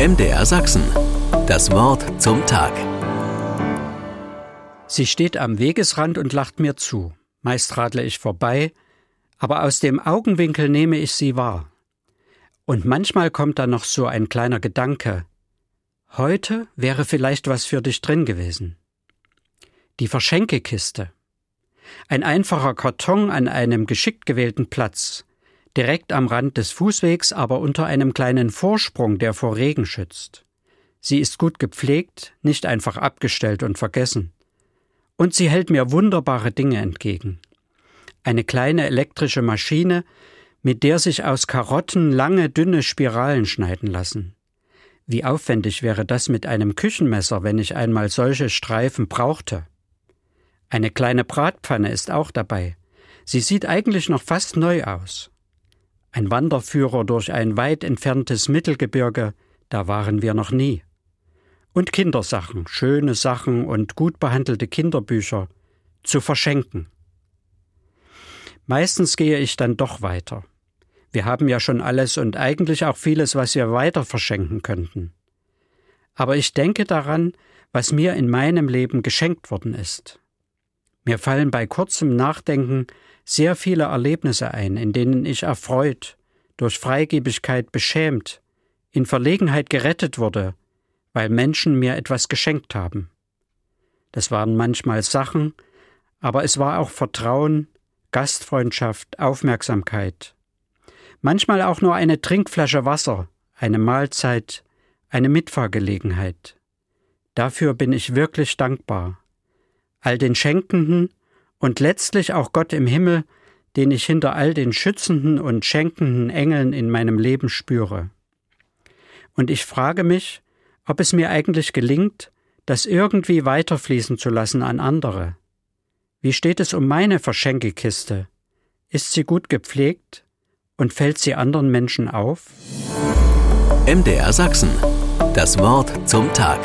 MDR Sachsen. Das Wort zum Tag. Sie steht am Wegesrand und lacht mir zu. Meist radle ich vorbei, aber aus dem Augenwinkel nehme ich sie wahr. Und manchmal kommt da noch so ein kleiner Gedanke. Heute wäre vielleicht was für dich drin gewesen. Die Verschenkekiste. Ein einfacher Karton an einem geschickt gewählten Platz, direkt am Rand des Fußwegs, aber unter einem kleinen Vorsprung, der vor Regen schützt. Sie ist gut gepflegt, nicht einfach abgestellt und vergessen. Und sie hält mir wunderbare Dinge entgegen. Eine kleine elektrische Maschine, mit der sich aus Karotten lange, dünne Spiralen schneiden lassen. Wie aufwendig wäre das mit einem Küchenmesser, wenn ich einmal solche Streifen brauchte. Eine kleine Bratpfanne ist auch dabei. Sie sieht eigentlich noch fast neu aus. Ein Wanderführer durch ein weit entferntes Mittelgebirge, da waren wir noch nie. Und Kindersachen, schöne Sachen und gut behandelte Kinderbücher zu verschenken. Meistens gehe ich dann doch weiter. Wir haben ja schon alles und eigentlich auch vieles, was wir weiter verschenken könnten. Aber ich denke daran, was mir in meinem Leben geschenkt worden ist. Mir fallen bei kurzem Nachdenken sehr viele Erlebnisse ein, in denen ich erfreut, durch Freigebigkeit beschämt, in Verlegenheit gerettet wurde, weil Menschen mir etwas geschenkt haben. Das waren manchmal Sachen, aber es war auch Vertrauen, Gastfreundschaft, Aufmerksamkeit. Manchmal auch nur eine Trinkflasche Wasser, eine Mahlzeit, eine Mitfahrgelegenheit. Dafür bin ich wirklich dankbar all den Schenkenden und letztlich auch Gott im Himmel, den ich hinter all den schützenden und schenkenden Engeln in meinem Leben spüre. Und ich frage mich, ob es mir eigentlich gelingt, das irgendwie weiterfließen zu lassen an andere. Wie steht es um meine Verschenkekiste? Ist sie gut gepflegt und fällt sie anderen Menschen auf? MDR Sachsen. Das Wort zum Tag.